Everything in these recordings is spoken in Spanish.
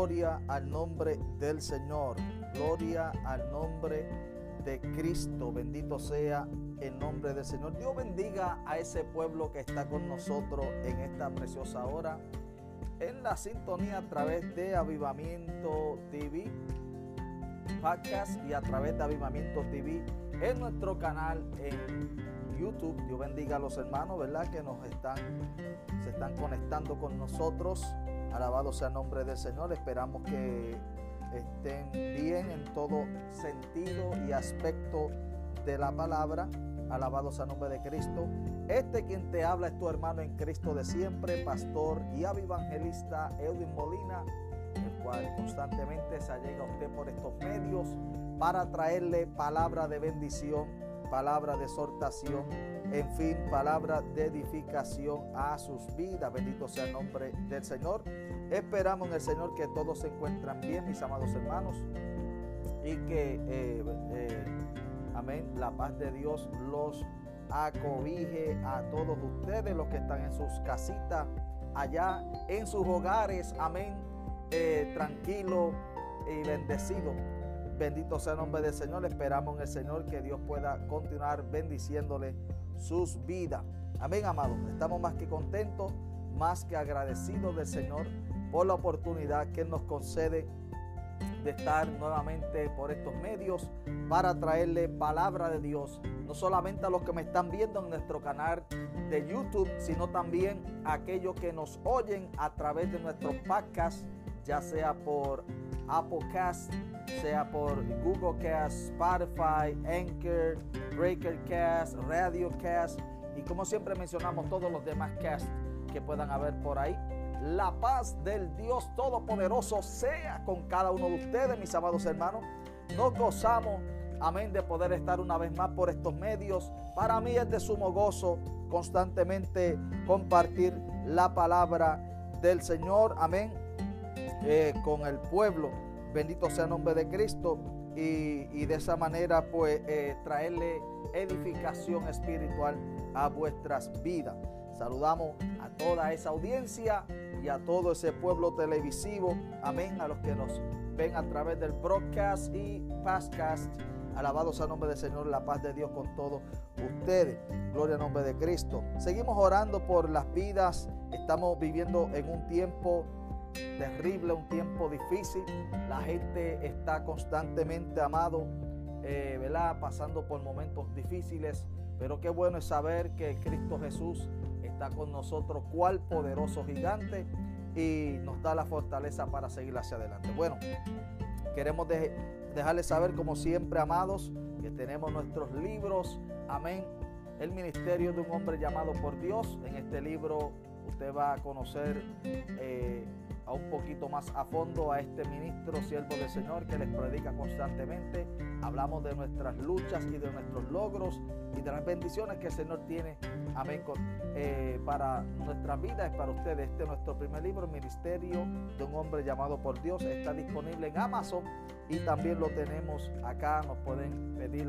Gloria al nombre del Señor. Gloria al nombre de Cristo. Bendito sea el nombre del Señor. Dios bendiga a ese pueblo que está con nosotros en esta preciosa hora. En la sintonía a través de Avivamiento TV, podcast y a través de Avivamiento TV en nuestro canal en YouTube. Dios bendiga a los hermanos, ¿verdad? Que nos están, se están conectando con nosotros. Alabado sea el nombre del Señor. Esperamos que estén bien en todo sentido y aspecto de la palabra. Alabado sea el nombre de Cristo. Este quien te habla es tu hermano en Cristo de siempre, pastor y evangelista Edwin Molina, el cual constantemente se allega a usted por estos medios para traerle palabra de bendición, palabra de exhortación, en fin, palabra de edificación a sus vidas. Bendito sea el nombre del Señor. Esperamos en el Señor que todos se encuentran bien, mis amados hermanos, y que, eh, eh, amén, la paz de Dios los acobije a todos ustedes, los que están en sus casitas, allá en sus hogares, amén, eh, tranquilo y bendecido. Bendito sea el nombre del Señor. Esperamos en el Señor que Dios pueda continuar bendiciéndole sus vidas. Amén, amados. Estamos más que contentos, más que agradecidos del Señor por la oportunidad que nos concede de estar nuevamente por estos medios para traerle palabra de Dios, no solamente a los que me están viendo en nuestro canal de YouTube, sino también a aquellos que nos oyen a través de nuestro podcast, ya sea por Apple Cast, sea por Google Cast, Spotify, Anchor, Breaker Cast, Radio Cast y como siempre mencionamos todos los demás casts que puedan haber por ahí. La paz del Dios Todopoderoso sea con cada uno de ustedes, mis amados hermanos. Nos gozamos, amén, de poder estar una vez más por estos medios. Para mí es de sumo gozo constantemente compartir la palabra del Señor, amén, eh, con el pueblo. Bendito sea el nombre de Cristo. Y, de esa manera, pues, eh, traerle edificación espiritual a vuestras vidas. Saludamos a toda esa audiencia y a todo ese pueblo televisivo. Amén. A los que nos ven a través del broadcast y podcast. Alabados sea el nombre del Señor, la paz de Dios con todos ustedes. Gloria al nombre de Cristo. Seguimos orando por las vidas. Estamos viviendo en un tiempo terrible, un tiempo difícil. La gente está constantemente, amado, eh, ¿verdad? pasando por momentos difíciles. Pero qué bueno es saber que Cristo Jesús está con nosotros, cual poderoso gigante, y nos da la fortaleza para seguir hacia adelante. Bueno, queremos dejarles saber, como siempre, amados, que tenemos nuestros libros. Amén. El ministerio de un hombre llamado por Dios. En este libro usted va a conocer eh, un poquito más a fondo a este ministro, siervo del Señor, que les predica constantemente. Hablamos de nuestras luchas y de nuestros logros y de las bendiciones que el Señor tiene, amén, eh, para nuestra vida y para ustedes. Este es nuestro primer libro, Ministerio de un hombre llamado por Dios. Está disponible en Amazon y también lo tenemos acá. Nos pueden pedir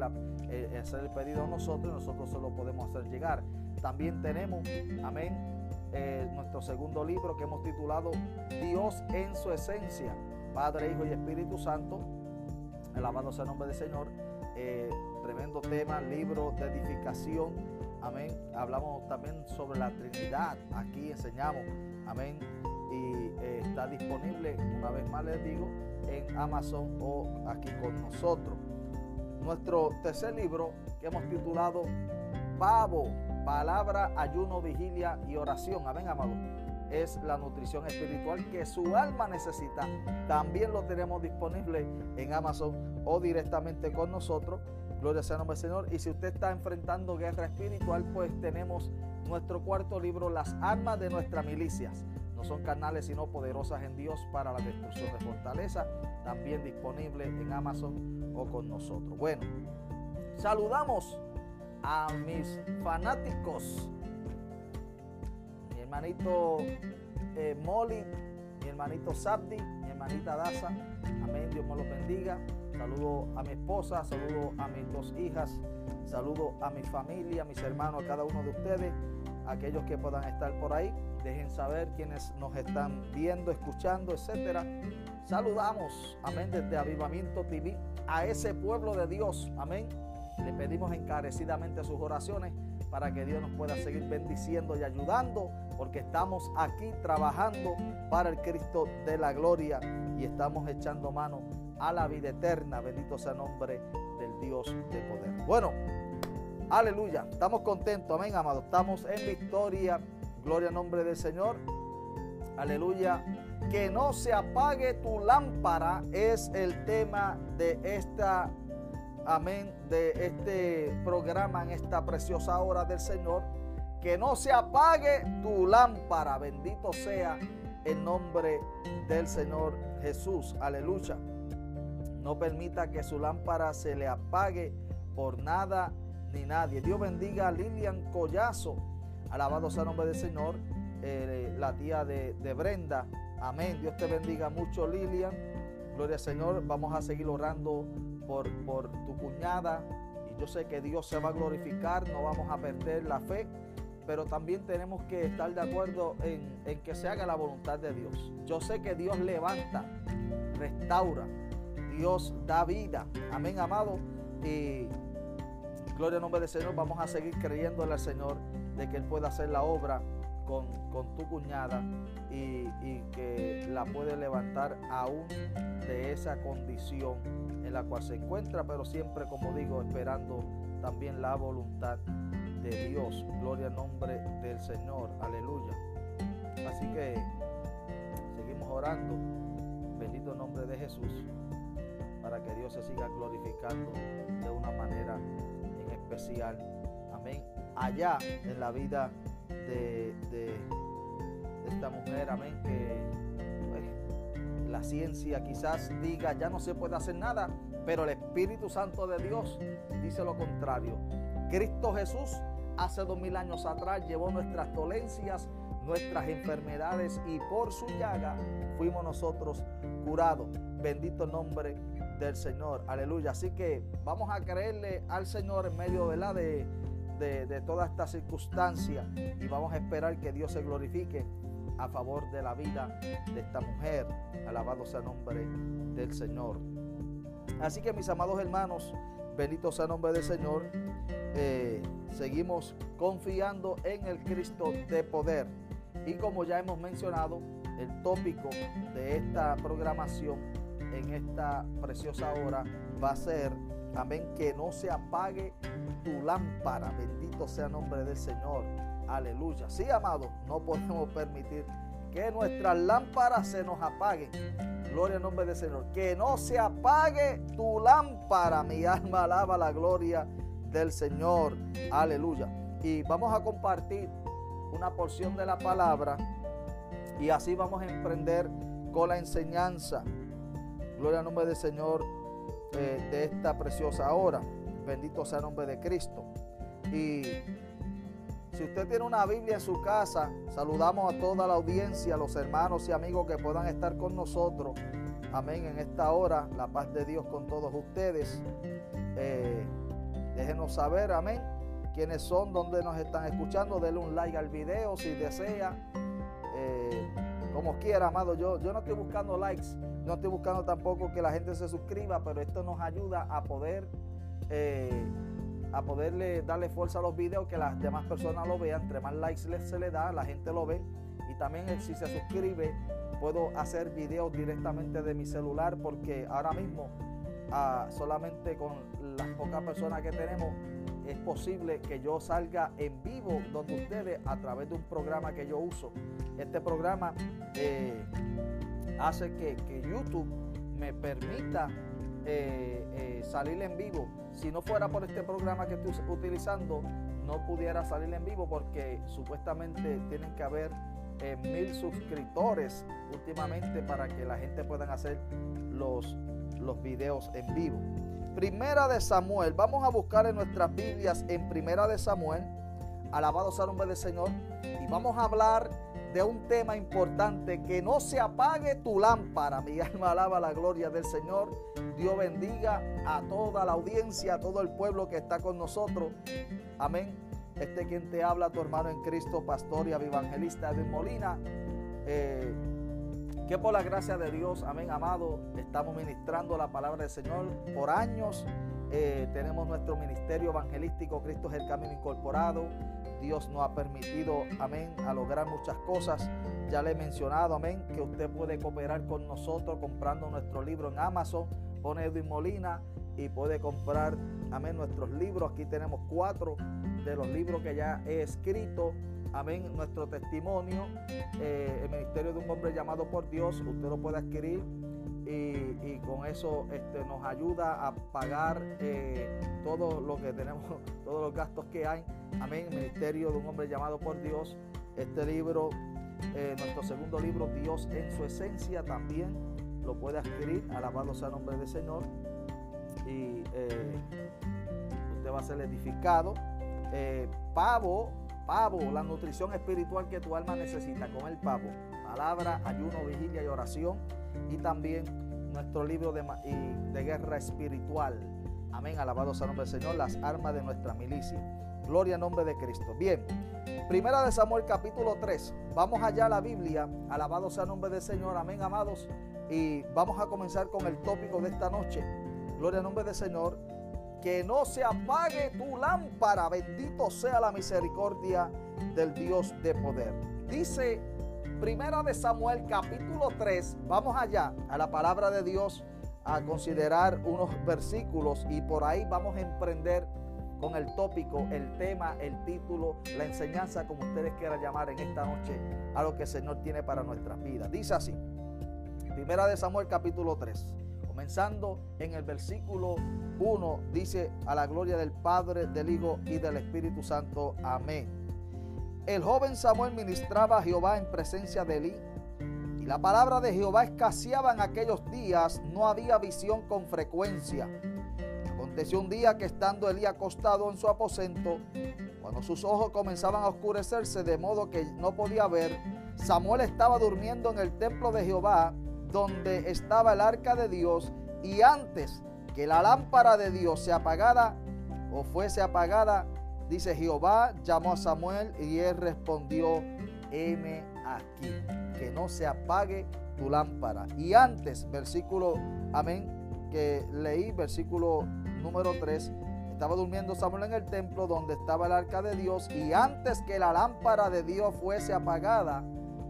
eh, hacer el pedido a nosotros y nosotros se lo podemos hacer llegar. También tenemos, amén, eh, nuestro segundo libro que hemos titulado Dios en su esencia, Padre, Hijo y Espíritu Santo. Alabado sea el nombre del Señor. Eh, tremendo tema, libro de edificación. Amén. Hablamos también sobre la Trinidad. Aquí enseñamos. Amén. Y eh, está disponible, una vez más les digo, en Amazon o aquí con nosotros. Nuestro tercer libro que hemos titulado Pavo, palabra, ayuno, vigilia y oración. Amén, amado. Es la nutrición espiritual que su alma necesita. También lo tenemos disponible en Amazon o directamente con nosotros. Gloria sea Señor. Y si usted está enfrentando guerra espiritual, pues tenemos nuestro cuarto libro, Las armas de nuestras milicias. No son carnales, sino poderosas en Dios para la destrucción de fortaleza. También disponible en Amazon o con nosotros. Bueno, saludamos a mis fanáticos. Mi hermanito eh, Molly, mi hermanito Sabdi, mi hermanita Daza. Amén, Dios me los bendiga. Saludo a mi esposa, saludo a mis dos hijas, saludo a mi familia, a mis hermanos, a cada uno de ustedes. aquellos que puedan estar por ahí, dejen saber quienes nos están viendo, escuchando, etcétera. Saludamos, amén, desde Avivamiento TV a ese pueblo de Dios, amén. Le pedimos encarecidamente sus oraciones para que Dios nos pueda seguir bendiciendo y ayudando, porque estamos aquí trabajando para el Cristo de la gloria y estamos echando mano a la vida eterna. Bendito sea el nombre del Dios de poder. Bueno, aleluya, estamos contentos, amén, amado. Estamos en victoria. Gloria al nombre del Señor. Aleluya. Que no se apague tu lámpara es el tema de esta amén, de este programa en esta preciosa hora del Señor. Que no se apague tu lámpara. Bendito sea el nombre del Señor Jesús. Aleluya. No permita que su lámpara se le apague por nada ni nadie. Dios bendiga a Lilian Collazo. Alabado sea el nombre del Señor. Eh, la tía de, de Brenda. Amén. Dios te bendiga mucho, Lilian. Gloria al Señor. Vamos a seguir orando por, tu cuñada y yo sé que Dios se va a glorificar, no vamos a perder la fe, pero también tenemos que estar de acuerdo en, en que se haga la voluntad de Dios. Yo sé que Dios levanta, restaura, Dios da vida. Amén, amado. Y gloria al nombre del Señor, vamos a seguir creyéndole al Señor de que Él pueda hacer la obra con, tu cuñada y, y, que la puede levantar aún de esa condición en la cual se encuentra, pero siempre, como digo, esperando también la voluntad de Dios. Gloria al nombre del Señor. Aleluya. Así que seguimos orando. Bendito nombre de Jesús. Para que Dios se siga glorificando de una manera en especial. Amén. Allá en la vida de, esta mujer. Amén. Que la ciencia quizás diga ya no se puede hacer nada, pero el Espíritu Santo de Dios dice lo contrario. Cristo Jesús hace dos mil años atrás llevó nuestras dolencias, nuestras enfermedades y por su llaga fuimos nosotros curados. Bendito el nombre del Señor. Aleluya. Así que vamos a creerle al Señor en medio de la de, de, toda esta circunstancia y vamos a esperar que Dios se glorifique a favor de la vida de esta mujer. Alabado sea el nombre del Señor. Así que mis amados hermanos, bendito sea el nombre del Señor. Eh, seguimos confiando en el Cristo de poder. Y como ya hemos mencionado, el tópico de esta programación en esta preciosa hora va a ser, amén, que no se apague tu lámpara. Bendito sea el nombre del Señor. Aleluya. Sí, amado, no podemos permitir que nuestras lámparas se nos apaguen. Gloria al nombre del Señor. Que no se apague tu lámpara. Mi alma alaba la gloria del Señor. Aleluya. Y vamos a compartir una porción de la palabra. Y así vamos a emprender con la enseñanza. Gloria al nombre del Señor eh, de esta preciosa hora. Bendito sea el nombre de Cristo. Y si usted tiene una Biblia en su casa, saludamos a toda la audiencia, a los hermanos y amigos que puedan estar con nosotros. Amén. En esta hora, la paz de Dios con todos ustedes. Eh, déjenos saber, amén, quiénes son, dónde nos están escuchando. Denle un like al video si desea. Eh, como quiera, amado. Yo, yo no estoy buscando likes, no estoy buscando tampoco que la gente se suscriba, pero esto nos ayuda a poder. Eh, a poderle darle fuerza a los videos, que las demás personas lo vean. Entre más likes se le da, la gente lo ve. Y también si se suscribe, puedo hacer videos directamente de mi celular porque ahora mismo ah, solamente con las pocas personas que tenemos es posible que yo salga en vivo donde ustedes a través de un programa que yo uso. Este programa eh, hace que, que YouTube me permita eh, eh, salir en vivo. Si no fuera por este programa que estoy utilizando, no pudiera salir en vivo porque supuestamente tienen que haber eh, mil suscriptores últimamente para que la gente pueda hacer los, los videos en vivo. Primera de Samuel, vamos a buscar en nuestras Biblias en Primera de Samuel, alabado sea el nombre del Señor, y vamos a hablar de un tema importante, que no se apague tu lámpara. Mi alma alaba la gloria del Señor. Dios bendiga a toda la audiencia, a todo el pueblo que está con nosotros. Amén. Este quien te habla, tu hermano en Cristo, pastor y evangelista Edwin Molina. Eh, que por la gracia de Dios, amén, amado, estamos ministrando la palabra del Señor por años. Eh, tenemos nuestro ministerio evangelístico, Cristo es el Camino Incorporado. Dios nos ha permitido, amén, a lograr muchas cosas. Ya le he mencionado, amén, que usted puede cooperar con nosotros comprando nuestro libro en Amazon. Pone Edwin Molina y puede comprar, amén, nuestros libros. Aquí tenemos cuatro de los libros que ya he escrito. Amén, nuestro testimonio, eh, el ministerio de un hombre llamado por Dios, usted lo puede adquirir y, con eso este, nos ayuda a pagar eh, todo lo que tenemos, todos los gastos que hay. Amén, ministerio de un hombre llamado por Dios. Este libro, eh, nuestro segundo libro, Dios en su esencia, también lo puede adquirir. Alabado sea el nombre del Señor. Y usted va a ser edificado. pavo Pavo, la nutrición espiritual que tu alma necesita, con el pavo. Palabra, ayuno, vigilia y oración. Y también nuestro libro de, de guerra espiritual. Amén. Alabado sea el nombre del Señor, las armas de nuestra milicia. Gloria al nombre de Cristo. Bien, primera de Samuel capítulo 3. Vamos allá a la Biblia. Alabado sea el nombre del Señor. Amén, amados. Y vamos a comenzar con el tópico de esta noche. Gloria al nombre del Señor que no se apague tu lámpara. Bendito sea la misericordia del Dios de poder. Dice Primera de Samuel capítulo 3. Vamos allá a la palabra de Dios a considerar unos versículos y por ahí vamos a emprender con el tópico, el tema, el título, la enseñanza, como ustedes quieran llamar en esta noche, a lo que el Señor tiene para nuestras vidas. Dice así, Primera de Samuel capítulo 3. Comenzando en el versículo 1, dice a la gloria del Padre, del Hijo y del Espíritu Santo. Amén. El joven Samuel ministraba a Jehová en presencia de Elí. Y la palabra de Jehová escaseaba en aquellos días, no había visión con frecuencia. Aconteció un día que estando Elí acostado en su aposento, cuando sus ojos comenzaban a oscurecerse de modo que no podía ver, Samuel estaba durmiendo en el templo de Jehová donde estaba el arca de Dios y antes que la lámpara de Dios se apagara o fuese apagada, dice Jehová llamó a Samuel y él respondió, heme aquí, que no se apague tu lámpara. Y antes, versículo, amén, que leí, versículo número 3, estaba durmiendo Samuel en el templo donde estaba el arca de Dios y antes que la lámpara de Dios fuese apagada,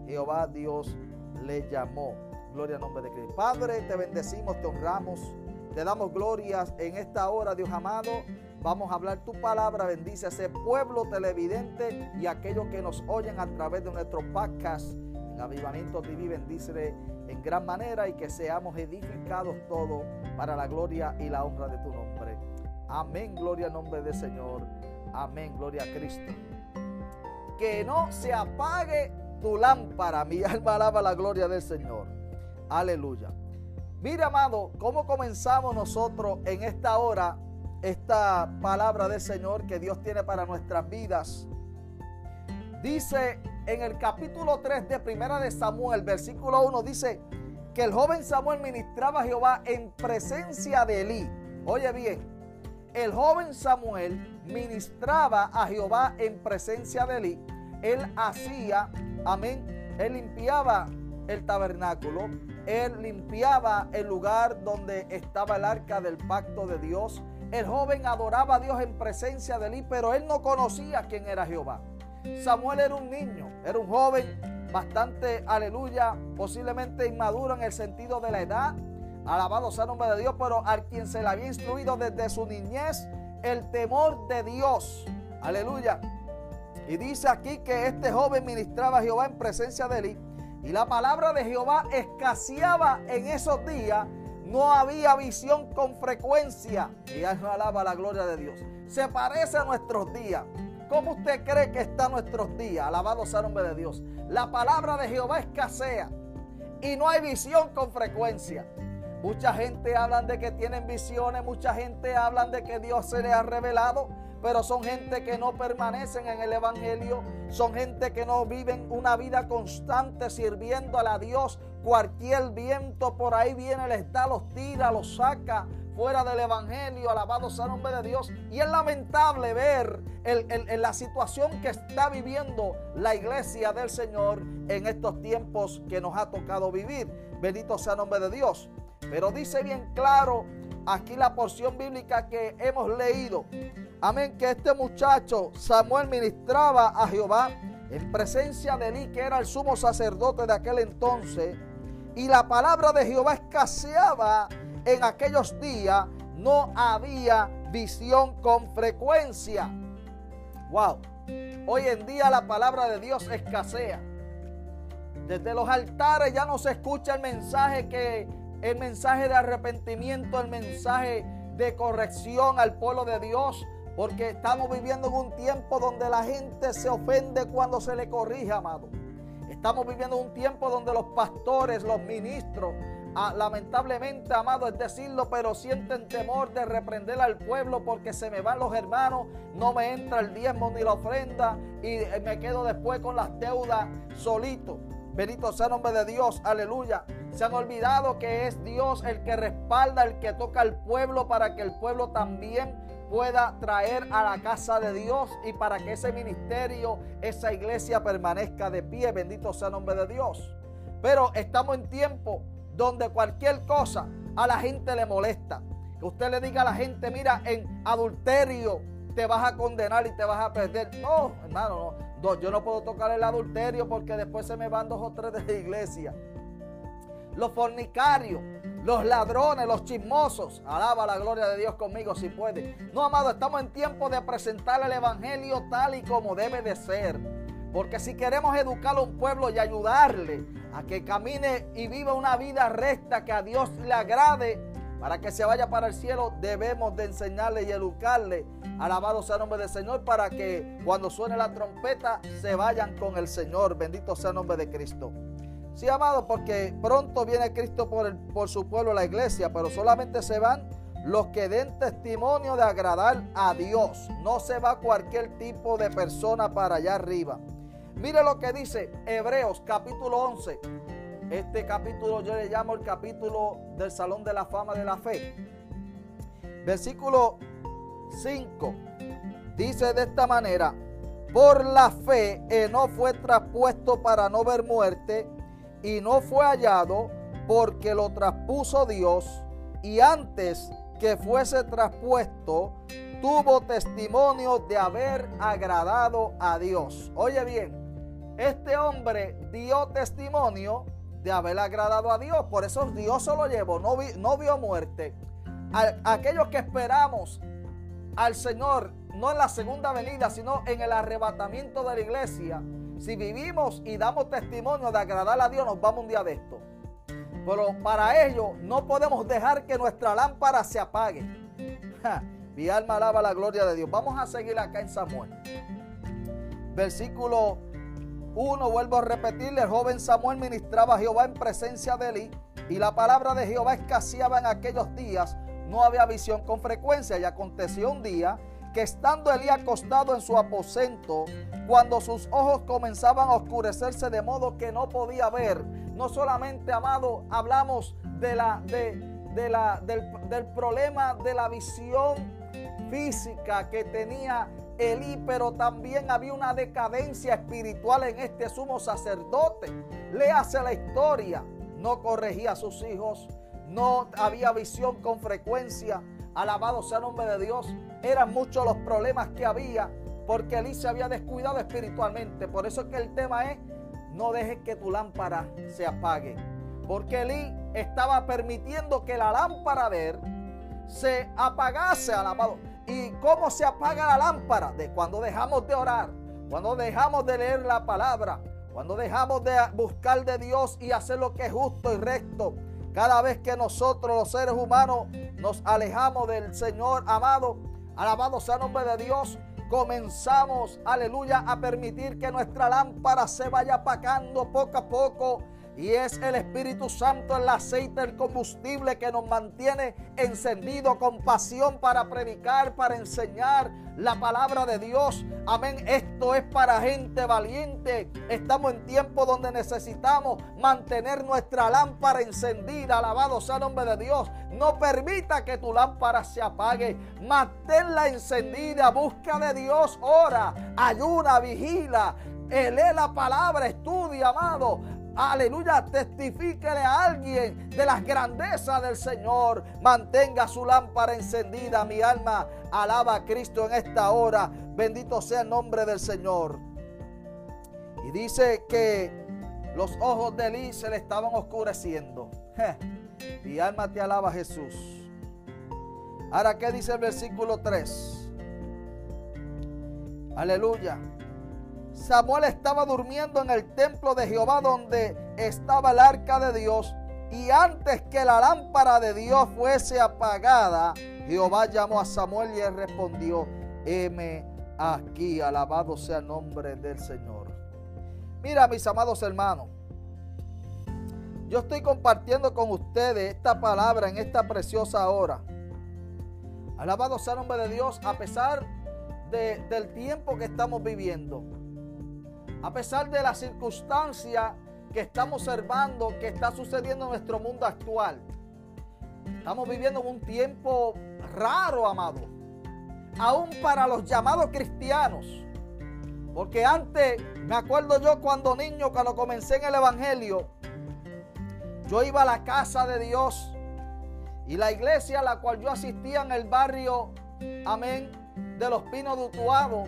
Jehová Dios le llamó. Gloria al nombre de Cristo. Padre, te bendecimos, te honramos, te damos glorias en esta hora, Dios amado. Vamos a hablar tu palabra. Bendice a ese pueblo televidente y a aquellos que nos oyen a través de nuestro podcast en Avivamiento TV. Bendícele en gran manera y que seamos edificados todos para la gloria y la honra de tu nombre. Amén. Gloria al nombre del Señor. Amén. Gloria a Cristo. Que no se apague tu lámpara. Mi alma alaba la gloria del Señor. Aleluya. Mira, amado, cómo comenzamos nosotros en esta hora esta palabra del Señor que Dios tiene para nuestras vidas. Dice en el capítulo 3 de Primera de Samuel, versículo 1, dice que el joven Samuel ministraba a Jehová en presencia de Elí. Oye bien, el joven Samuel ministraba a Jehová en presencia de Elí. Él hacía, amén, él limpiaba el tabernáculo, él limpiaba el lugar donde estaba el arca del pacto de Dios. El joven adoraba a Dios en presencia de él, pero él no conocía quién era Jehová. Samuel era un niño, era un joven bastante, aleluya, posiblemente inmaduro en el sentido de la edad. Alabado sea el nombre de Dios, pero al quien se le había instruido desde su niñez el temor de Dios. Aleluya. Y dice aquí que este joven ministraba a Jehová en presencia de él y la palabra de Jehová escaseaba en esos días. No había visión con frecuencia. Y alaba la gloria de Dios. Se parece a nuestros días. ¿Cómo usted cree que están nuestros días? Alabado sea el nombre de Dios. La palabra de Jehová escasea. Y no hay visión con frecuencia. Mucha gente habla de que tienen visiones, mucha gente habla de que Dios se le ha revelado, pero son gente que no permanecen en el Evangelio, son gente que no viven una vida constante sirviendo a la Dios. Cualquier viento por ahí viene, les da, los tira, los saca, fuera del Evangelio, alabado sea el nombre de Dios. Y es lamentable ver la situación que está viviendo la iglesia del Señor en estos tiempos que nos ha tocado vivir. Bendito sea el nombre de Dios. Pero dice bien claro aquí la porción bíblica que hemos leído. Amén, que este muchacho Samuel ministraba a Jehová en presencia de Eli, que era el sumo sacerdote de aquel entonces. Y la palabra de Jehová escaseaba en aquellos días. No había visión con frecuencia. Wow. Hoy en día la palabra de Dios escasea. Desde los altares ya no se escucha el mensaje que el mensaje de arrepentimiento, el mensaje de corrección al pueblo de Dios, porque estamos viviendo en un tiempo donde la gente se ofende cuando se le corrige, amado. Estamos viviendo un tiempo donde los pastores, los ministros, ah, lamentablemente, amado, es decirlo, pero sienten temor de reprender al pueblo porque se me van los hermanos, no me entra el diezmo ni la ofrenda y eh, me quedo después con las deudas solito. Bendito sea el nombre de Dios, aleluya. Se han olvidado que es Dios el que respalda, el que toca al pueblo para que el pueblo también pueda traer a la casa de Dios y para que ese ministerio, esa iglesia permanezca de pie. Bendito sea el nombre de Dios. Pero estamos en tiempo donde cualquier cosa a la gente le molesta. Que usted le diga a la gente, mira, en adulterio te vas a condenar y te vas a perder. No, hermano, no. yo no puedo tocar el adulterio porque después se me van dos o tres de la iglesia. Los fornicarios los ladrones, los chismosos. Alaba la gloria de Dios conmigo si puede. No, amado, estamos en tiempo de presentar el Evangelio tal y como debe de ser. Porque si queremos educar a un pueblo y ayudarle a que camine y viva una vida recta que a Dios le agrade, para que se vaya para el cielo, debemos de enseñarle y educarle. Alabado sea el nombre del Señor para que cuando suene la trompeta se vayan con el Señor. Bendito sea el nombre de Cristo. Sí, amado, porque pronto viene Cristo por, el, por su pueblo, la iglesia, pero solamente se van los que den testimonio de agradar a Dios. No se va cualquier tipo de persona para allá arriba. Mire lo que dice Hebreos capítulo 11. Este capítulo yo le llamo el capítulo del Salón de la Fama de la Fe. Versículo 5. Dice de esta manera, por la fe no fue traspuesto para no ver muerte y no fue hallado porque lo traspuso Dios y antes que fuese traspuesto tuvo testimonio de haber agradado a Dios. Oye bien, este hombre dio testimonio de haber agradado a Dios, por eso Dios se lo llevó, no, no vio muerte. aquellos que esperamos al Señor, no en la segunda venida, sino en el arrebatamiento de la iglesia, si vivimos y damos testimonio de agradar a Dios, nos vamos un día de esto. Pero para ello no podemos dejar que nuestra lámpara se apague. mi alma alaba la gloria de Dios. Vamos a seguir acá en Samuel. Versículo 1, vuelvo a repetirle, el joven Samuel ministraba a Jehová en presencia de él y la palabra de Jehová escaseaba en aquellos días. No había visión con frecuencia y aconteció un día que estando Elí acostado en su aposento, cuando sus ojos comenzaban a oscurecerse de modo que no podía ver, no solamente, amado, hablamos de la, de, la, del, del problema de la visión física que tenía Elí, pero también había una decadencia espiritual en este sumo sacerdote. Léase la historia. No corregía a sus hijos, no había visión con frecuencia. Alabado sea el nombre de Dios. Eran muchos los problemas que había porque Elí se había descuidado espiritualmente. Por eso es que el tema es, no dejes que tu lámpara se apague. Porque Elí estaba permitiendo que la lámpara de él se apagase, alabado. ¿Y cómo se apaga la lámpara? De cuando dejamos de orar, cuando dejamos de leer la palabra, cuando dejamos de buscar de Dios y hacer lo que es justo y recto. Cada vez que nosotros los seres humanos nos alejamos del Señor amado, Alabado sea el nombre de Dios. Comenzamos, aleluya, a permitir que nuestra lámpara se vaya apagando poco a poco. Y es el Espíritu Santo, el aceite, el combustible que nos mantiene encendido con pasión para predicar, para enseñar la palabra de Dios. Amén. Esto es para gente valiente. Estamos en tiempo donde necesitamos mantener nuestra lámpara encendida. Alabado sea el nombre de Dios. No permita que tu lámpara se apague. Manténla encendida. Busca de Dios. Ora, ayuna, vigila. Lee la palabra, estudia, amado. Aleluya, testifíquele a alguien de las grandezas del Señor. Mantenga su lámpara encendida, mi alma. Alaba a Cristo en esta hora. Bendito sea el nombre del Señor. Y dice que los ojos de Elí se le estaban oscureciendo. mi alma te alaba, Jesús. Ahora, ¿qué dice el versículo 3? Aleluya. Samuel estaba durmiendo en el templo de Jehová donde estaba el arca de Dios. Y antes que la lámpara de Dios fuese apagada, Jehová llamó a Samuel y él respondió, heme aquí, alabado sea el nombre del Señor. Mira, mis amados hermanos, yo estoy compartiendo con ustedes esta palabra en esta preciosa hora. Alabado sea el nombre de Dios a pesar del tiempo que estamos viviendo a pesar de la circunstancia que estamos observando que está sucediendo en nuestro mundo actual. Estamos viviendo un tiempo raro, amado. Aún para los llamados cristianos. Porque antes, me acuerdo yo cuando niño, cuando comencé en el Evangelio, yo iba a la casa de Dios y la iglesia a la cual yo asistía en el barrio, amén, de los Pinos de Utuado,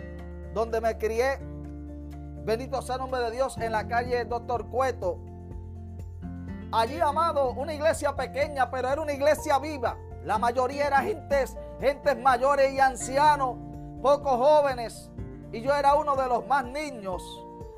donde me crié, Bendito sea el nombre de Dios en la calle Doctor Cueto. Allí, amado, una iglesia pequeña, pero era una iglesia viva. La mayoría era gentes, gentes mayores y ancianos, pocos jóvenes. Y yo era uno de los más niños.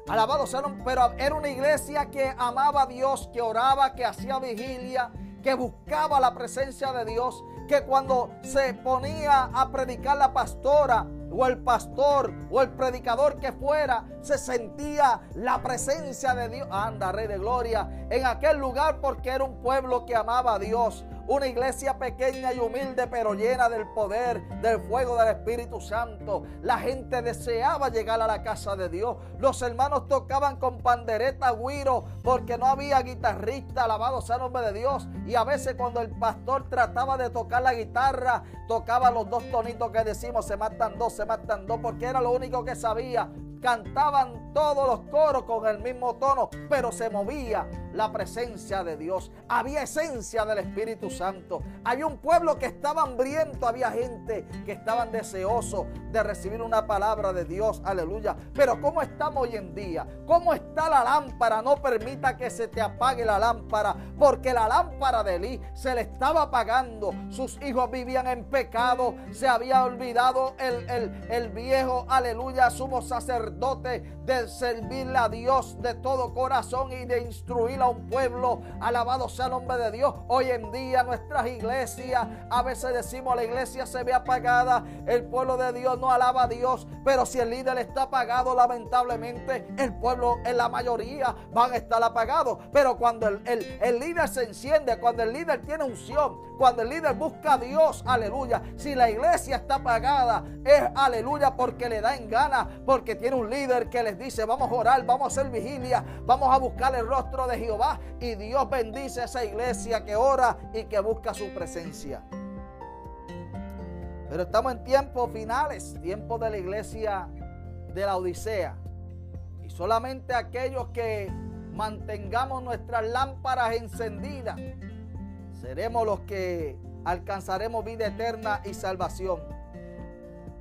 Alabado sea, pero era una iglesia que amaba a Dios, que oraba, que hacía vigilia, que buscaba la presencia de Dios, que cuando se ponía a predicar la pastora, o el pastor o el predicador que fuera, se sentía la presencia de Dios. Anda, Rey de Gloria, en aquel lugar porque era un pueblo que amaba a Dios. Una iglesia pequeña y humilde, pero llena del poder, del fuego del Espíritu Santo. La gente deseaba llegar a la casa de Dios. Los hermanos tocaban con pandereta, guiro, porque no había guitarrista, alabado sea el nombre de Dios. Y a veces cuando el pastor trataba de tocar la guitarra, tocaba los dos tonitos que decimos, se matan dos, se matan dos, porque era lo único que sabía cantaban todos los coros con el mismo tono, pero se movía la presencia de Dios. Había esencia del Espíritu Santo. Había un pueblo que estaba hambriento, había gente que estaban deseosos de recibir una palabra de Dios. Aleluya. Pero ¿cómo estamos hoy en día? ¿Cómo está la lámpara? No permita que se te apague la lámpara, porque la lámpara de Elí se le estaba apagando. Sus hijos vivían en pecado, se había olvidado el, el, el viejo, aleluya, sumo sacerdote de servirle a Dios de todo corazón y de instruir a un pueblo. Alabado sea el nombre de Dios. Hoy en día nuestras iglesias, a veces decimos la iglesia se ve apagada, el pueblo de Dios no alaba a Dios, pero si el líder está apagado, lamentablemente el pueblo en la mayoría van a estar apagados. Pero cuando el, el líder se enciende, cuando el líder tiene unción, cuando el líder busca a Dios, aleluya. Si la iglesia está apagada, es aleluya porque le da en gana, porque tiene un líder que les dice, vamos a orar, vamos a hacer vigilia, vamos a buscar el rostro de Jehová. Y Dios bendice a esa iglesia que ora y que busca su presencia. Pero estamos en tiempos finales, tiempos de la iglesia de la Odisea. Y solamente aquellos que mantengamos nuestras lámparas encendidas, seremos los que alcanzaremos vida eterna y salvación.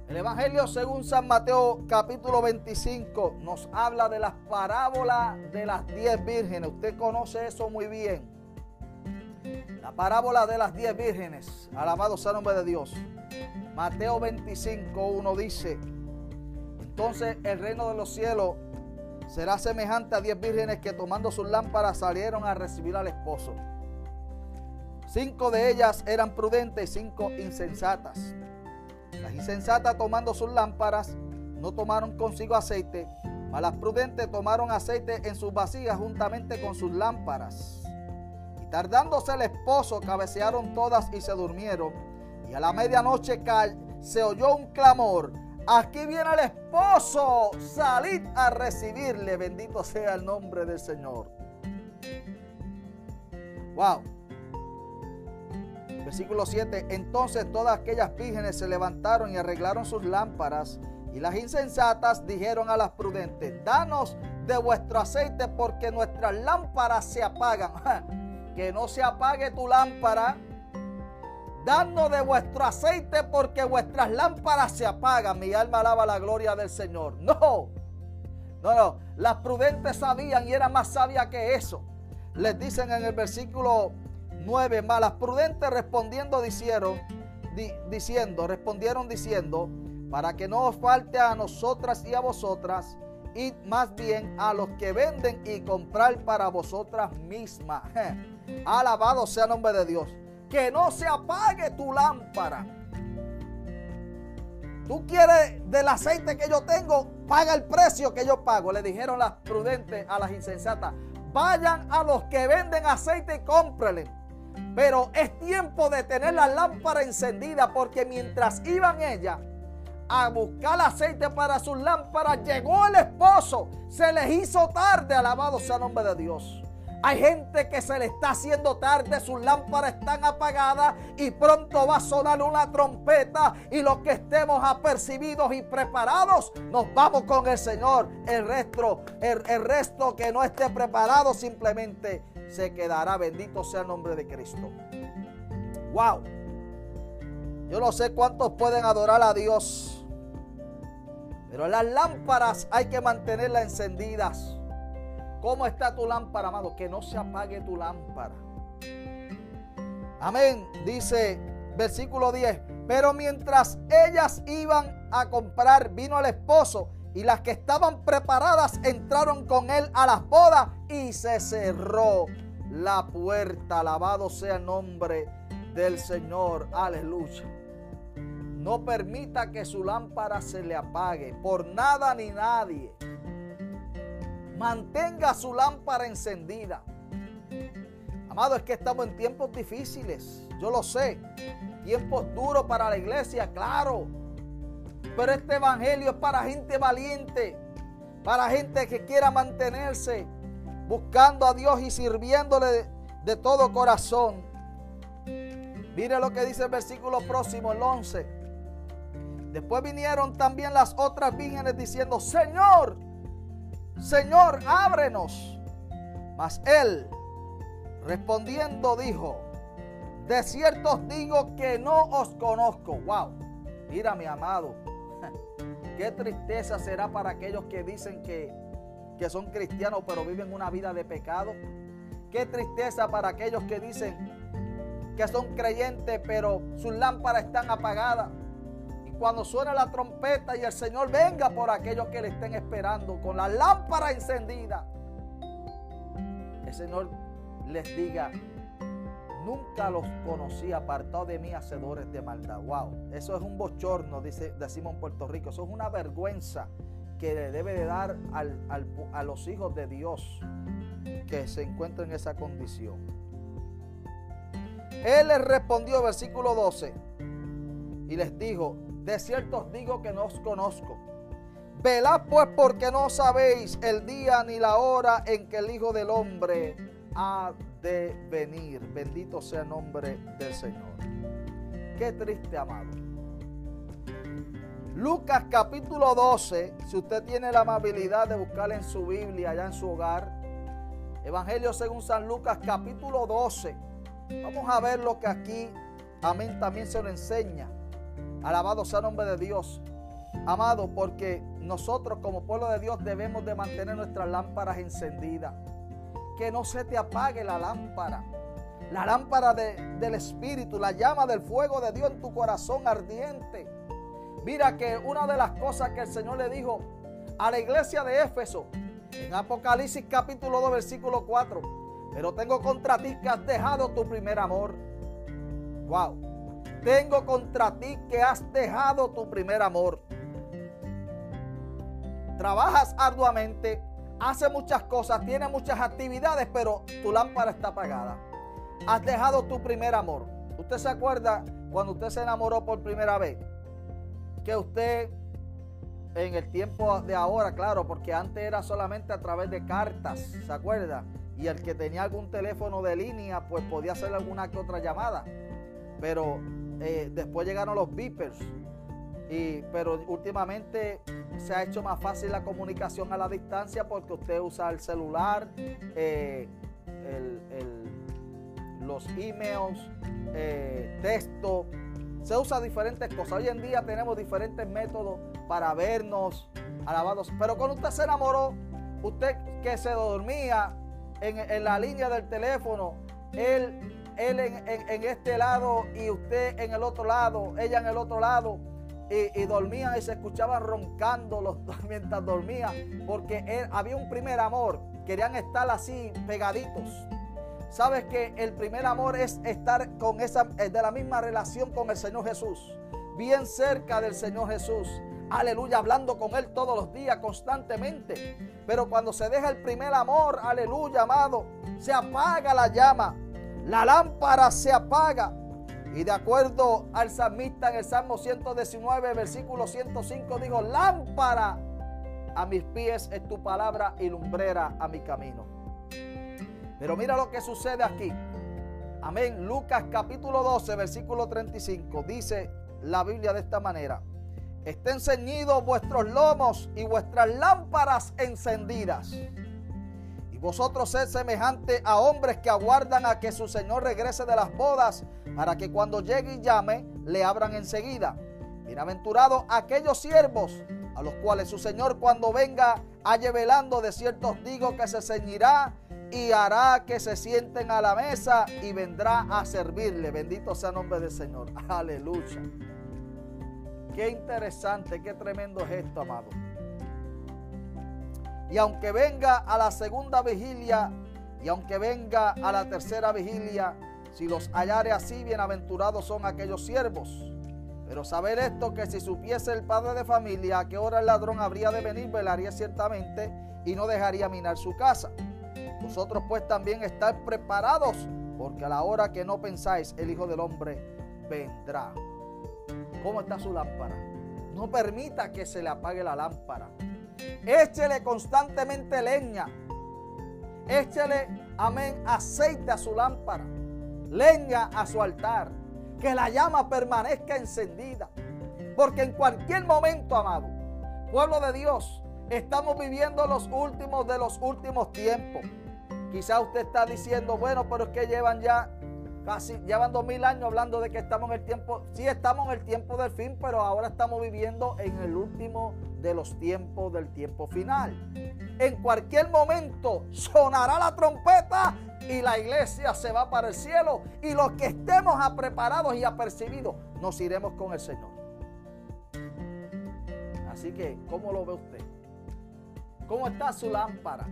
El Evangelio según San Mateo capítulo 25 nos habla de las parábolas de las diez vírgenes. Usted conoce eso muy bien. La parábola de las diez vírgenes. Alabado sea el nombre de Dios. Mateo 25, 1 dice, entonces el reino de los cielos será semejante a diez vírgenes que tomando sus lámparas salieron a recibir al esposo. Cinco de ellas eran prudentes y cinco insensatas. Insensatas tomando sus lámparas no tomaron consigo aceite, Mas las prudentes tomaron aceite en sus vasijas juntamente con sus lámparas. Y tardándose el esposo, cabecearon todas y se durmieron. Y a la medianoche se oyó un clamor. Aquí viene el esposo, salid a recibirle. Bendito sea el nombre del Señor. Wow. Versículo 7. Entonces todas aquellas vírgenes se levantaron y arreglaron sus lámparas. Y las insensatas dijeron a las prudentes, danos de vuestro aceite porque nuestras lámparas se apagan. que no se apague tu lámpara. Danos de vuestro aceite porque vuestras lámparas se apagan. Mi alma alaba la gloria del Señor. No, no, no. Las prudentes sabían y eran más sabias que eso. Les dicen en el versículo 9, más las prudentes respondiendo dijeron, diciendo, respondieron diciendo, para que no os falte a nosotras y a vosotras, y más bien a los que venden y comprar para vosotras mismas. Alabado sea el nombre de Dios. Que no se apague tu lámpara. Tú quieres del aceite que yo tengo, paga el precio que yo pago. Le dijeron las prudentes a las insensatas. Vayan a los que venden aceite y cómprenle. Pero es tiempo de tener la lámpara encendida porque mientras iban ellas, a buscar aceite para sus lámparas, llegó el esposo. Se les hizo tarde, alabado sea el nombre de Dios. Hay gente que se le está haciendo tarde, sus lámparas están apagadas y pronto va a sonar una trompeta y los que estemos apercibidos y preparados, nos vamos con el Señor. El resto, el, el resto que no esté preparado simplemente se quedará. Bendito sea el nombre de Cristo. Wow. Yo no sé cuántos pueden adorar a Dios pero las lámparas hay que mantenerlas encendidas. ¿Cómo está tu lámpara, amado? Que no se apague tu lámpara. Amén. Dice versículo 10. Pero mientras ellas iban a comprar, vino el esposo y las que estaban preparadas entraron con él a las bodas y se cerró la puerta. Alabado sea el nombre del Señor. Aleluya. No permita que su lámpara se le apague por nada ni nadie. Mantenga su lámpara encendida. Amado, es que estamos en tiempos difíciles. Yo lo sé. Tiempos duros para la iglesia, claro. Pero este evangelio es para gente valiente. Para gente que quiera mantenerse buscando a Dios y sirviéndole de, todo corazón. Mire lo que dice el versículo próximo, el 11. Después vinieron también las otras vírgenes diciendo, Señor, Señor, ábrenos. Mas él, respondiendo, dijo, de cierto os digo que no os conozco. Wow, mira mi amado, qué tristeza será para aquellos que dicen que, que son cristianos pero viven una vida de pecado. Qué tristeza para aquellos que dicen que son creyentes pero sus lámparas están apagadas cuando suene la trompeta y el Señor venga por aquellos que le estén esperando con la lámpara encendida, el Señor les diga, nunca los conocí apartado de mí hacedores de maldad. Wow, eso es un bochorno, dice, decimos en Puerto Rico, eso es una vergüenza que le debe de dar a los hijos de Dios que se encuentran en esa condición. Él les respondió, versículo 12, y les dijo, de cierto os digo que no os conozco. Velad pues porque no sabéis el día ni la hora en que el Hijo del Hombre ha de venir. Bendito sea el nombre del Señor. Qué triste, amado. Lucas capítulo 12, si usted tiene la amabilidad de buscar en su Biblia, allá en su hogar. Evangelio según San Lucas capítulo 12. Vamos a ver lo que aquí, amén, también se nos enseña. Alabado sea el nombre de Dios. Amado, porque nosotros como pueblo de Dios debemos de mantener nuestras lámparas encendidas. Que no se te apague la lámpara. La lámpara del Espíritu, la llama del fuego de Dios en tu corazón ardiente. Mira que una de las cosas que el Señor le dijo a la iglesia de Éfeso, en Apocalipsis capítulo 2, versículo 4, pero tengo contra ti que has dejado tu primer amor. Wow tengo contra ti que has dejado tu primer amor. trabajas arduamente, haces muchas cosas, tienes muchas actividades, pero tu lámpara está apagada. Has dejado tu primer amor. ¿Usted se acuerda cuando usted se enamoró por primera vez? Que usted en el tiempo de ahora, claro, porque antes era solamente a través de cartas, ¿se acuerda? Y el que tenía algún teléfono de línea, pues podía hacer alguna que otra llamada. Pero eh, después llegaron los beepers. Y, pero últimamente se ha hecho más fácil la comunicación a la distancia porque usted usa el celular, eh, los emails, eh, texto. Se usa diferentes cosas. Hoy en día tenemos diferentes métodos para vernos, alabados. Pero cuando usted se enamoró, usted que se dormía en, la línea del teléfono, él, él en, este lado y usted en el otro lado, ella en el otro lado, y, y dormían y se escuchaban roncando los, mientras dormía, porque había un primer amor, querían estar así pegaditos. Sabes que el primer amor es estar con esa, de la misma relación con el Señor Jesús, bien cerca del Señor Jesús aleluya, hablando con Él todos los días, constantemente. Pero cuando se deja el primer amor, aleluya, amado, se apaga la llama, la lámpara se apaga. Y de acuerdo al salmista en el Salmo 119, versículo 105, dijo, lámpara a mis pies es tu palabra y lumbrera a mi camino. Pero mira lo que sucede aquí. Amén. Lucas capítulo 12, versículo 35. Dice la Biblia de esta manera estén ceñidos vuestros lomos y vuestras lámparas encendidas. Y vosotros sed semejantes a hombres que aguardan a que su Señor regrese de las bodas, para que cuando llegue y llame, le abran enseguida. Bienaventurados aquellos siervos a los cuales su Señor cuando venga halle velando, de ciertos digo que se ceñirá y hará que se sienten a la mesa y vendrá a servirle. Bendito sea el nombre del Señor. Aleluya. Qué interesante, qué tremendo es esto, amado. Y aunque venga a la segunda vigilia y aunque venga a la tercera vigilia, si los hallare así, bienaventurados son aquellos siervos. Pero saber esto, que si supiese el padre de familia a qué hora el ladrón habría de venir, velaría ciertamente y no dejaría minar su casa. Vosotros pues también estar preparados, porque a la hora que no pensáis, el Hijo del Hombre vendrá. ¿Cómo está su lámpara? No permita que se le apague la lámpara. Échele constantemente leña. Échele, amén, aceite a su lámpara. Leña a su altar. Que la llama permanezca encendida. Porque en cualquier momento, amado, pueblo de Dios, estamos viviendo los últimos de los últimos tiempos. Quizá usted está diciendo, bueno, pero es que llevan ya Casi llevan dos mil años hablando de que estamos en el tiempo. Sí, estamos en el tiempo del fin, pero ahora estamos viviendo en el último de los tiempos del tiempo final. En cualquier momento sonará la trompeta y la iglesia se va para el cielo. Y los que estemos preparados y apercibidos, nos iremos con el Señor. Así que, ¿cómo lo ve usted? ¿Cómo está su lámpara?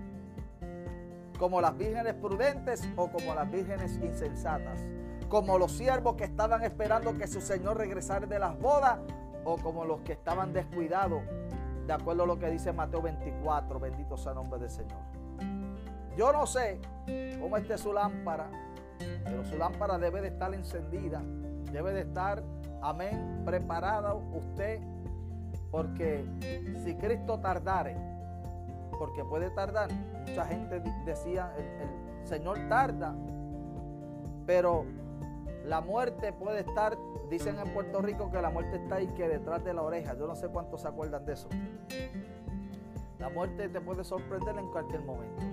Como las vírgenes prudentes o como las vírgenes insensatas, como los siervos que estaban esperando que su Señor regresara de las bodas o como los que estaban descuidados, de acuerdo a lo que dice Mateo 24, bendito sea el nombre del Señor. Yo no sé cómo esté su lámpara, pero su lámpara debe de estar encendida, debe de estar, amén, preparada usted, porque si Cristo tardare, porque puede tardar. Mucha gente decía, el, Señor tarda, pero la muerte puede estar, dicen en Puerto Rico que la muerte está ahí que detrás de la oreja. Yo no sé cuántos se acuerdan de eso. La muerte te puede sorprender en cualquier momento.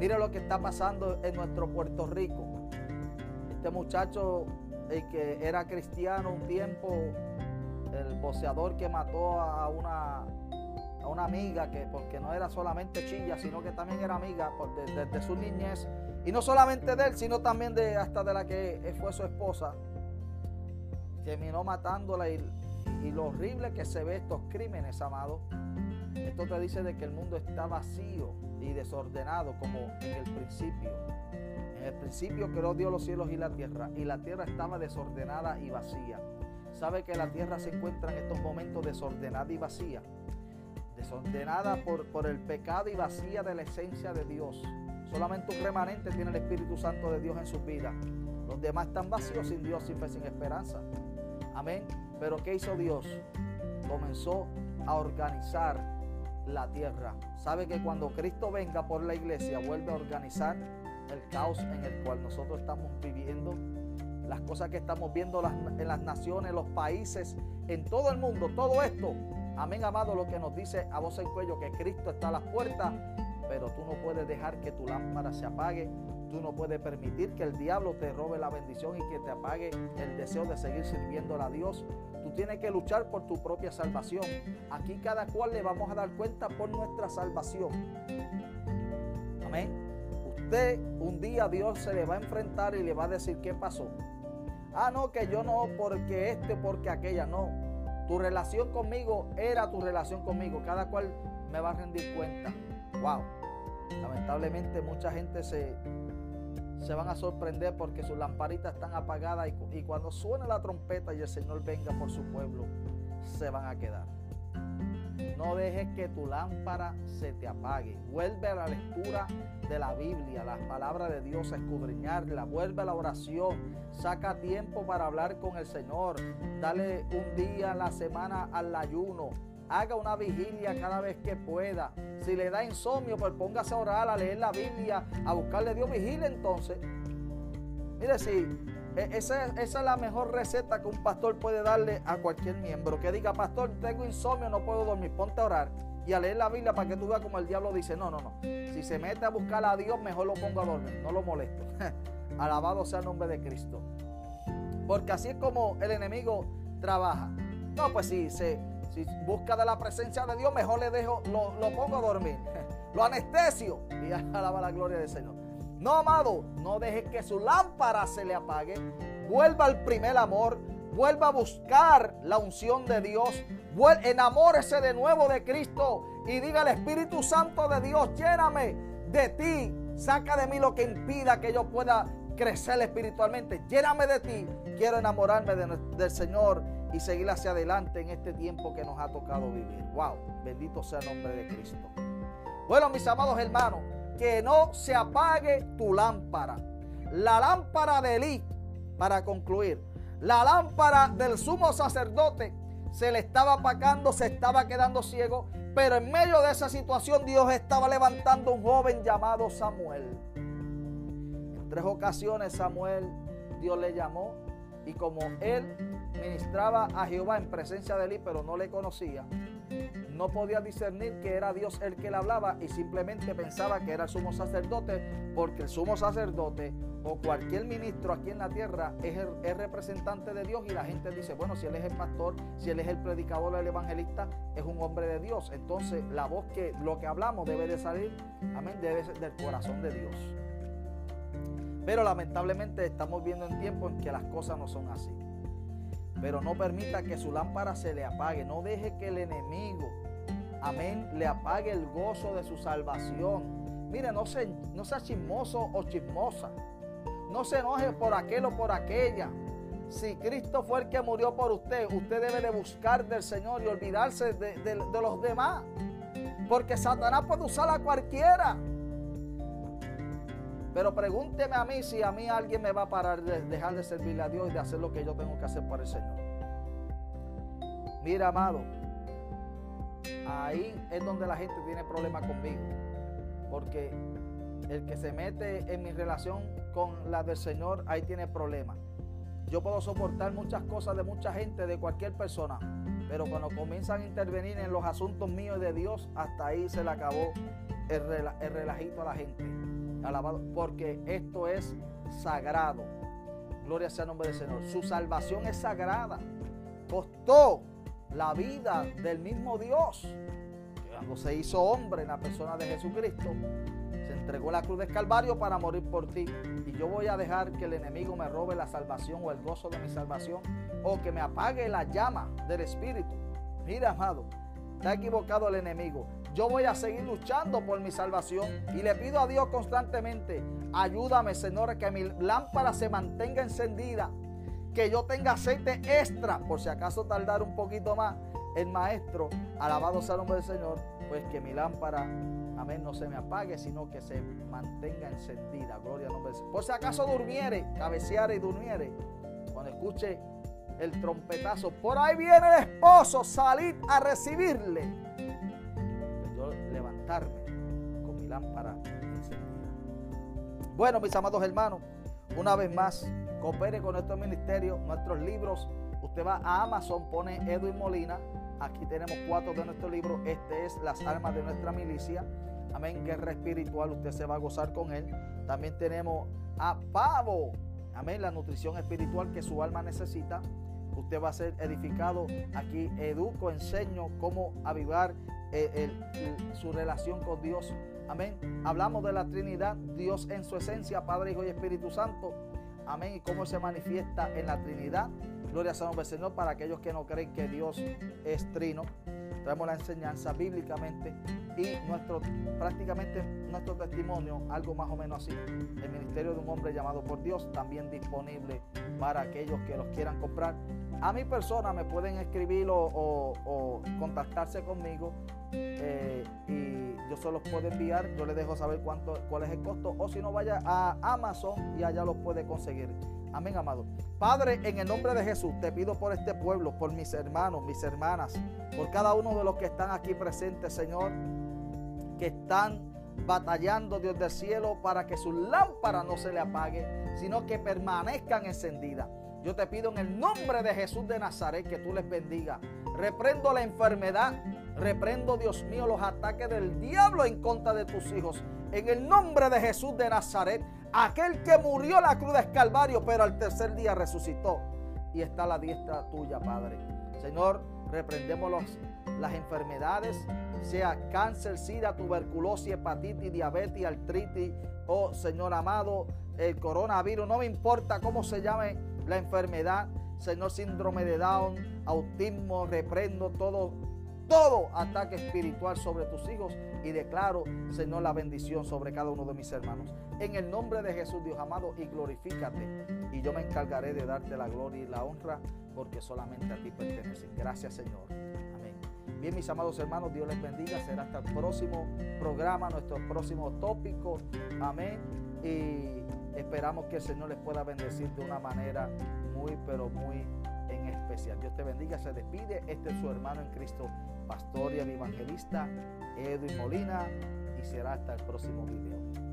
Mire lo que está pasando en nuestro Puerto Rico. Este muchacho el que era cristiano un tiempo, el boceador que mató a una a una amiga que porque no era solamente chilla, sino que también era amiga desde su niñez. Y no solamente de él, sino también de hasta de la que fue su esposa. Terminó matándola y, y lo horrible que se ve estos crímenes, amado. Esto te dice de que el mundo está vacío y desordenado como en el principio. En el principio creó Dios los cielos y la tierra y la tierra estaba desordenada y vacía. Sabe que la tierra se encuentra en estos momentos desordenada y vacía desordenada por, por el pecado y vacía de la esencia de Dios. Solamente un remanente tiene el Espíritu Santo de Dios en su vida. Los demás están vacíos sin Dios, sin fe, sin esperanza. Amén. Pero ¿qué hizo Dios? Comenzó a organizar la tierra. Sabe que cuando Cristo venga por la iglesia, vuelve a organizar el caos en el cual nosotros estamos viviendo, las cosas que estamos viendo en las naciones, los países, en todo el mundo, todo esto. Amén, amado, lo que nos dice a voz en cuello que Cristo está a las puertas, pero tú no puedes dejar que tu lámpara se apague. Tú no puedes permitir que el diablo te robe la bendición y que te apague el deseo de seguir sirviendo a Dios. Tú tienes que luchar por tu propia salvación. Aquí cada cual le vamos a dar cuenta por nuestra salvación. Amén un día Dios se le va a enfrentar y le va a decir qué pasó. Ah, no, que yo no, porque este, porque aquella, no. Tu relación conmigo era tu relación conmigo. Cada cual me va a rendir cuenta. Wow. Lamentablemente mucha gente se, se van a sorprender porque sus lamparitas están apagadas y, y cuando suene la trompeta y el Señor venga por su pueblo, se van a quedar. No dejes que tu lámpara se te apague. Vuelve a la lectura de la Biblia, las palabras de Dios, a escudriñarla. Vuelve a la oración. Saca tiempo para hablar con el Señor. Dale un día a la semana al ayuno. Haga una vigilia cada vez que pueda. Si le da insomnio, pues póngase a orar, a leer la Biblia, a buscarle a Dios. Vigile entonces. Mire, si e, esa, es la mejor receta que un pastor puede darle a cualquier miembro. Que diga, pastor, tengo insomnio, no puedo dormir, ponte a orar y a leer la Biblia para que tú veas como el diablo dice, no, no, no. Si se mete a buscar a Dios, mejor lo pongo a dormir, no lo molesto. Alabado sea el nombre de Cristo. Porque así es como el enemigo trabaja. No, pues si se si busca de la presencia de Dios, mejor le dejo, lo, lo pongo a dormir. lo anestesio y alaba la gloria del Señor. No, amado, no deje que su lámpara se le apague. Vuelva al primer amor. Vuelva a buscar la unción de Dios. Enamórese de nuevo de Cristo y diga al Espíritu Santo de Dios, lléname de ti. Saca de mí lo que impida que yo pueda crecer espiritualmente. Lléname de ti. Quiero enamorarme del Señor y seguir hacia adelante en este tiempo que nos ha tocado vivir. Wow, bendito sea el nombre de Cristo. Bueno, mis amados hermanos, que no se apague tu lámpara. La lámpara de Elí, para concluir, la lámpara del sumo sacerdote se le estaba apagando, se estaba quedando ciego, pero en medio de esa situación Dios estaba levantando un joven llamado Samuel. En tres ocasiones Samuel Dios le llamó y como él ministraba a Jehová en presencia de él, pero no le conocía, no podía discernir que era Dios el que le hablaba y simplemente pensaba que era el sumo sacerdote, porque el sumo sacerdote o cualquier ministro aquí en la tierra es, el, representante de Dios y la gente dice, bueno, si él es el pastor, si él es el predicador, el evangelista, es un hombre de Dios. Entonces la voz que lo que hablamos debe de salir, amén, debe ser del corazón de Dios. Pero lamentablemente estamos viendo en tiempo en que las cosas no son así. Pero no permita que su lámpara se le apague. No deje que el enemigo, amén, le apague el gozo de su salvación. Mire, no, no sea chismoso o chismosa. No se enoje por aquel o por aquella. Si Cristo fue el que murió por usted, usted debe de buscar del Señor y olvidarse de, de los demás. Porque Satanás puede usar a cualquiera. Pero pregúnteme a mí si a mí alguien me va a parar de dejar de servirle a Dios y de hacer lo que yo tengo que hacer para el Señor. Mira, amado, ahí es donde la gente tiene problemas conmigo. Porque el que se mete en mi relación con la del Señor, ahí tiene problemas. Yo puedo soportar muchas cosas de mucha gente, de cualquier persona, pero cuando comienzan a intervenir en los asuntos míos de Dios, hasta ahí se le acabó el, el relajito a la gente. Alabado, porque esto es sagrado. Gloria sea el nombre del Señor. Su salvación es sagrada. Costó la vida del mismo Dios. Cuando se hizo hombre en la persona de Jesucristo, se entregó la cruz del Calvario para morir por ti. Y yo voy a dejar que el enemigo me robe la salvación o el gozo de mi salvación o que me apague la llama del Espíritu. Mira, amado, está equivocado el enemigo yo voy a seguir luchando por mi salvación y le pido a Dios constantemente, ayúdame Señor, que mi lámpara se mantenga encendida, que yo tenga aceite extra, por si acaso tardar un poquito más, el maestro, alabado sea el nombre del Señor, pues que mi lámpara, amén, no se me apague, sino que se mantenga encendida. Gloria al nombre del Señor. Por si acaso durmiere, cabeceare y durmiere, cuando escuche el trompetazo, por ahí viene el esposo, salid a recibirle. Con mi lámpara. Bueno, mis amados hermanos, una vez más, coopere con nuestro ministerio, nuestros libros. Usted va a Amazon, pone Edwin Molina. Aquí tenemos cuatro de nuestros libros. Este es Las Almas de nuestra milicia. Amén. Guerra espiritual. Usted se va a gozar con él. También tenemos a Pavo. Amén. La nutrición espiritual que su alma necesita. Usted va a ser edificado. Aquí educo, enseño cómo avivar eh, su relación con Dios. Amén. Hablamos de la Trinidad, Dios en su esencia, Padre, Hijo y Espíritu Santo. Amén. Y cómo se manifiesta en la Trinidad. Gloria a nombre Señor para aquellos que no creen que Dios es trino. Traemos la enseñanza bíblicamente y nuestro, prácticamente nuestro testimonio, algo más o menos así. El ministerio de un hombre llamado por Dios, también disponible para aquellos que los quieran comprar. A mi persona me pueden escribir o, contactarse conmigo eh, y yo se los puedo enviar. Yo les dejo saber cuánto, cuál es el costo. O si no, vaya a Amazon y allá los puede conseguir. Amén, amado. Padre, en el nombre de Jesús, te pido por este pueblo, por mis hermanos, mis hermanas, por cada uno de los que están aquí presentes, Señor, que están batallando, Dios del cielo, para que su lámpara no se le apague, sino que permanezcan encendidas. Yo te pido en el nombre de Jesús de Nazaret que tú les bendiga. Reprendo la enfermedad, reprendo, Dios mío, los ataques del diablo en contra de tus hijos. En el nombre de Jesús de Nazaret, aquel que murió en la cruz de Calvario, pero al tercer día resucitó. Y está a la diestra tuya, Padre. Señor, reprendemos las enfermedades, sea cáncer, sida, tuberculosis, hepatitis, diabetes, artritis, oh Señor amado, el coronavirus, no me importa cómo se llame la enfermedad, Señor, síndrome de Down, autismo, reprendo todo, todo ataque espiritual sobre tus hijos y declaro, Señor, la bendición sobre cada uno de mis hermanos. En el nombre de Jesús, Dios amado, y glorifícate. Y yo me encargaré de darte la gloria y la honra porque solamente a ti pertenecen. Gracias, Señor. Amén. Bien, mis amados hermanos, Dios les bendiga. Será hasta el próximo programa, nuestro próximo tópico. Amén. Y Esperamos que el Señor les pueda bendecir de una manera muy, pero muy en especial. Dios te bendiga, se despide. Este es su hermano en Cristo, pastor y el evangelista Edwin Molina, y será hasta el próximo video.